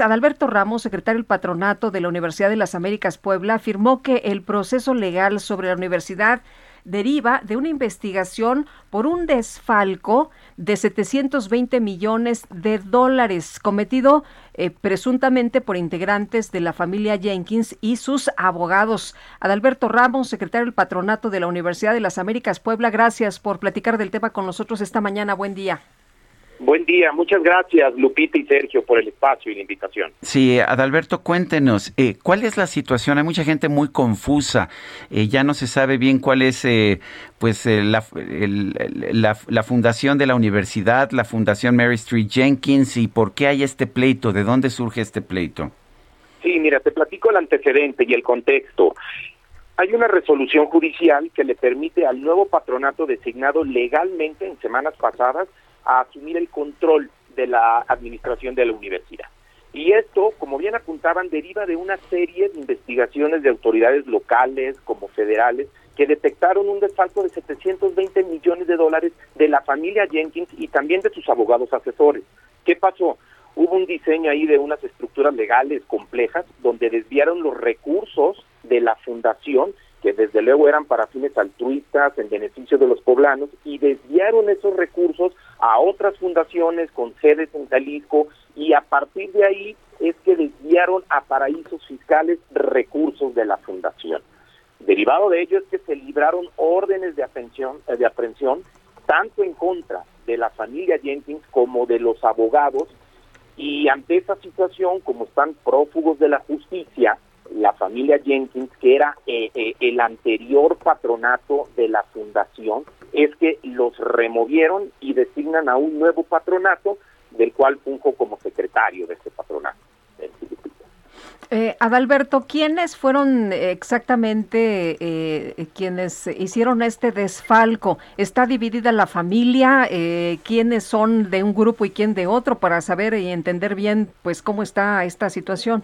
Adalberto Ramos, secretario del Patronato de la Universidad de las Américas Puebla, afirmó que el proceso legal sobre la universidad deriva de una investigación por un desfalco de 720 millones de dólares cometido eh, presuntamente por integrantes de la familia Jenkins y sus abogados. Adalberto Ramos, secretario del Patronato de la Universidad de las Américas Puebla, gracias por platicar del tema con nosotros esta mañana. Buen día. Buen día, muchas gracias Lupita y Sergio por el espacio y la invitación. Sí, Adalberto, cuéntenos, eh, ¿cuál es la situación? Hay mucha gente muy confusa, eh, ya no se sabe bien cuál es eh, pues la, la, fundación de la universidad, la fundación Mary Street Jenkins y por qué hay este pleito, de dónde surge este pleito. Sí, mira, te platico el antecedente y el contexto. Hay una resolución judicial que le permite al nuevo patronato designado legalmente en semanas pasadas a asumir el control de la administración de la universidad. Y esto, como bien apuntaban, deriva de una serie de investigaciones de autoridades locales como federales que detectaron un desfalco de 720 millones de dólares de la familia Jenkins y también de sus abogados asesores. ¿Qué pasó? Hubo un diseño ahí de unas estructuras legales complejas donde desviaron los recursos de la fundación que desde luego eran para fines altruistas en beneficio de los poblanos y desviaron esos recursos a otras fundaciones con sedes en Jalisco y a partir de ahí es que desviaron a paraísos fiscales recursos de la fundación. Derivado de ello es que se libraron órdenes de aprehensión, eh, de aprehensión tanto en contra de la familia Jenkins como de los abogados y ante esa situación, como están prófugos de la justicia, la familia Jenkins, que era eh, eh, el anterior patronato de la fundación, es que los removieron y designan a un nuevo patronato, del cual funjo como secretario de ese patronato. Eh, Adalberto, ¿quiénes fueron exactamente eh, quienes hicieron este desfalco? ¿Está dividida la familia? Eh, ¿Quiénes son de un grupo y quién de otro para saber y entender bien pues cómo está esta situación?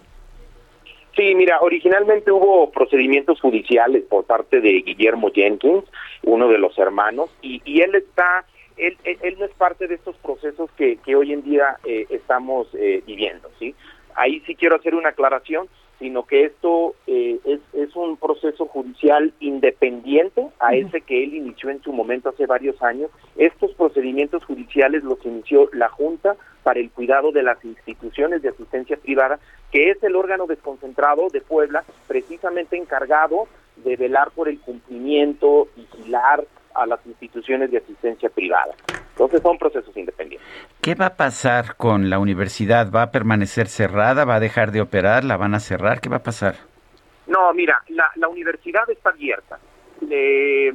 Sí, mira, originalmente hubo procedimientos judiciales por parte de Guillermo Jenkins, uno de los hermanos, y, y él está, él, él, no es parte de estos procesos que, que hoy en día eh, estamos eh, viviendo, ¿sí? Ahí sí quiero hacer una aclaración sino que esto eh, es, es, un proceso judicial independiente a ese que él inició en su momento hace varios años. Estos procedimientos judiciales los inició la Junta para el Cuidado de las Instituciones de Asistencia Privada, que es el órgano desconcentrado de Puebla, precisamente encargado de velar por el cumplimiento, vigilar a las instituciones de asistencia privada. Entonces son procesos independientes. ¿Qué va a pasar con la universidad? ¿Va a permanecer cerrada? ¿Va a dejar de operar? ¿La van a cerrar? ¿Qué va a pasar? No, mira, la, universidad está abierta. Eh,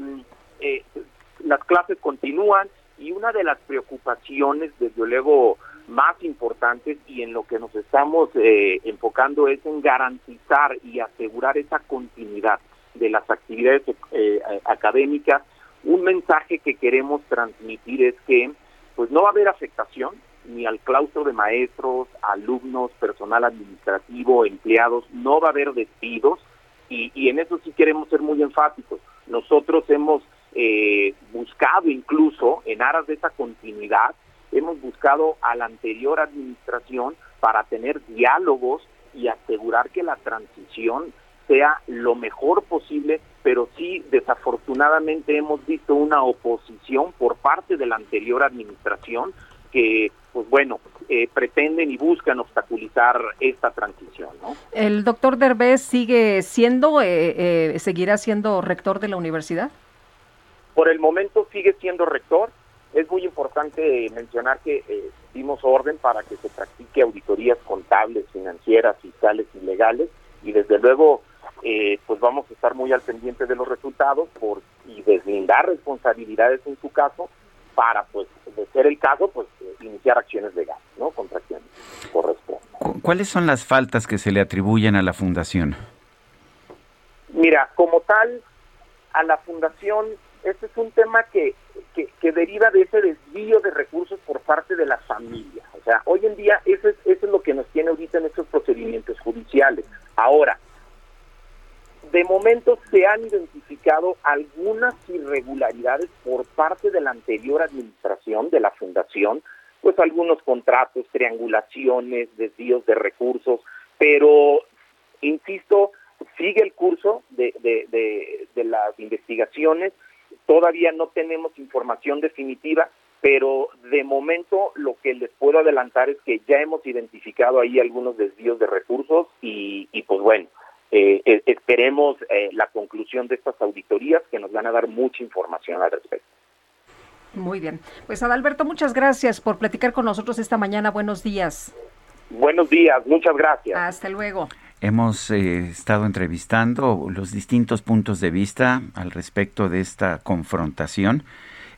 las clases continúan y una de las preocupaciones, desde luego, más importantes y en lo que nos estamos eh, enfocando es en garantizar y asegurar esa continuidad de las actividades eh, académicas un mensaje que queremos transmitir es que pues no va a haber afectación ni al claustro de maestros, alumnos, personal administrativo, empleados, no va a haber despidos y, y en eso sí queremos ser muy enfáticos. Nosotros hemos eh, buscado incluso en aras de esa continuidad, hemos buscado a la anterior administración para tener diálogos y asegurar que la transición sea lo mejor posible, pero sí desafortunadamente hemos visto una oposición por parte de la anterior administración que, pues bueno, eh, pretenden y buscan obstaculizar esta transición. ¿no? ¿El doctor Derbez sigue siendo, eh, eh, seguirá siendo rector de la universidad? Por el momento sigue siendo rector. Es muy importante mencionar que dimos orden para que se practique auditorías contables, financieras, fiscales y legales y desde luego eh, pues vamos a estar muy al pendiente de los resultados por y deslindar responsabilidades en su caso para, pues, de ser el caso, pues, iniciar acciones legales. ¿Cuáles son las faltas que se le atribuyen a la fundación? Mira, como tal, a la fundación, este es un tema que, que, deriva de ese desvío de recursos por parte de la familia. O sea, hoy en día eso es, eso es lo que nos tiene ahorita en estos procedimientos judiciales. Ahora, de momento se han identificado algunas irregularidades por parte de la anterior administración de la fundación, pues algunos contratos, triangulaciones, desvíos de recursos, pero, insisto, sigue el curso de, de, las investigaciones, todavía no tenemos información definitiva, pero de momento lo que les puedo adelantar es que ya hemos identificado ahí algunos desvíos de recursos y, y pues bueno, eh, eh, esperemos eh, la conclusión de estas auditorías que nos van a dar mucha información al respecto. Muy bien. Pues Adalberto, muchas gracias por platicar con nosotros esta mañana. Buenos días. Buenos días, muchas gracias. Hasta luego. Hemos estado entrevistando los distintos puntos de vista al respecto de esta confrontación,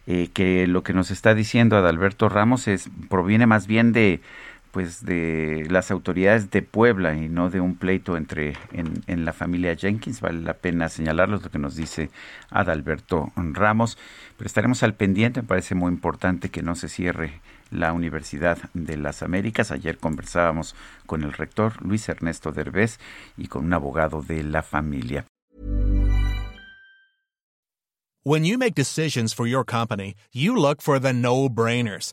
que lo que nos está diciendo Adalberto Ramos es proviene más bien de pues de las autoridades de Puebla y no de un pleito entre en, la familia Jenkins. Vale la pena señalarlo, lo que nos dice Adalberto Ramos. Pero estaremos al pendiente, me parece muy importante que no se cierre la Universidad de las Américas. Ayer conversábamos con el rector Luis Ernesto Derbez y con un abogado de la familia. When you make decisions for your company, you look for the no-brainers.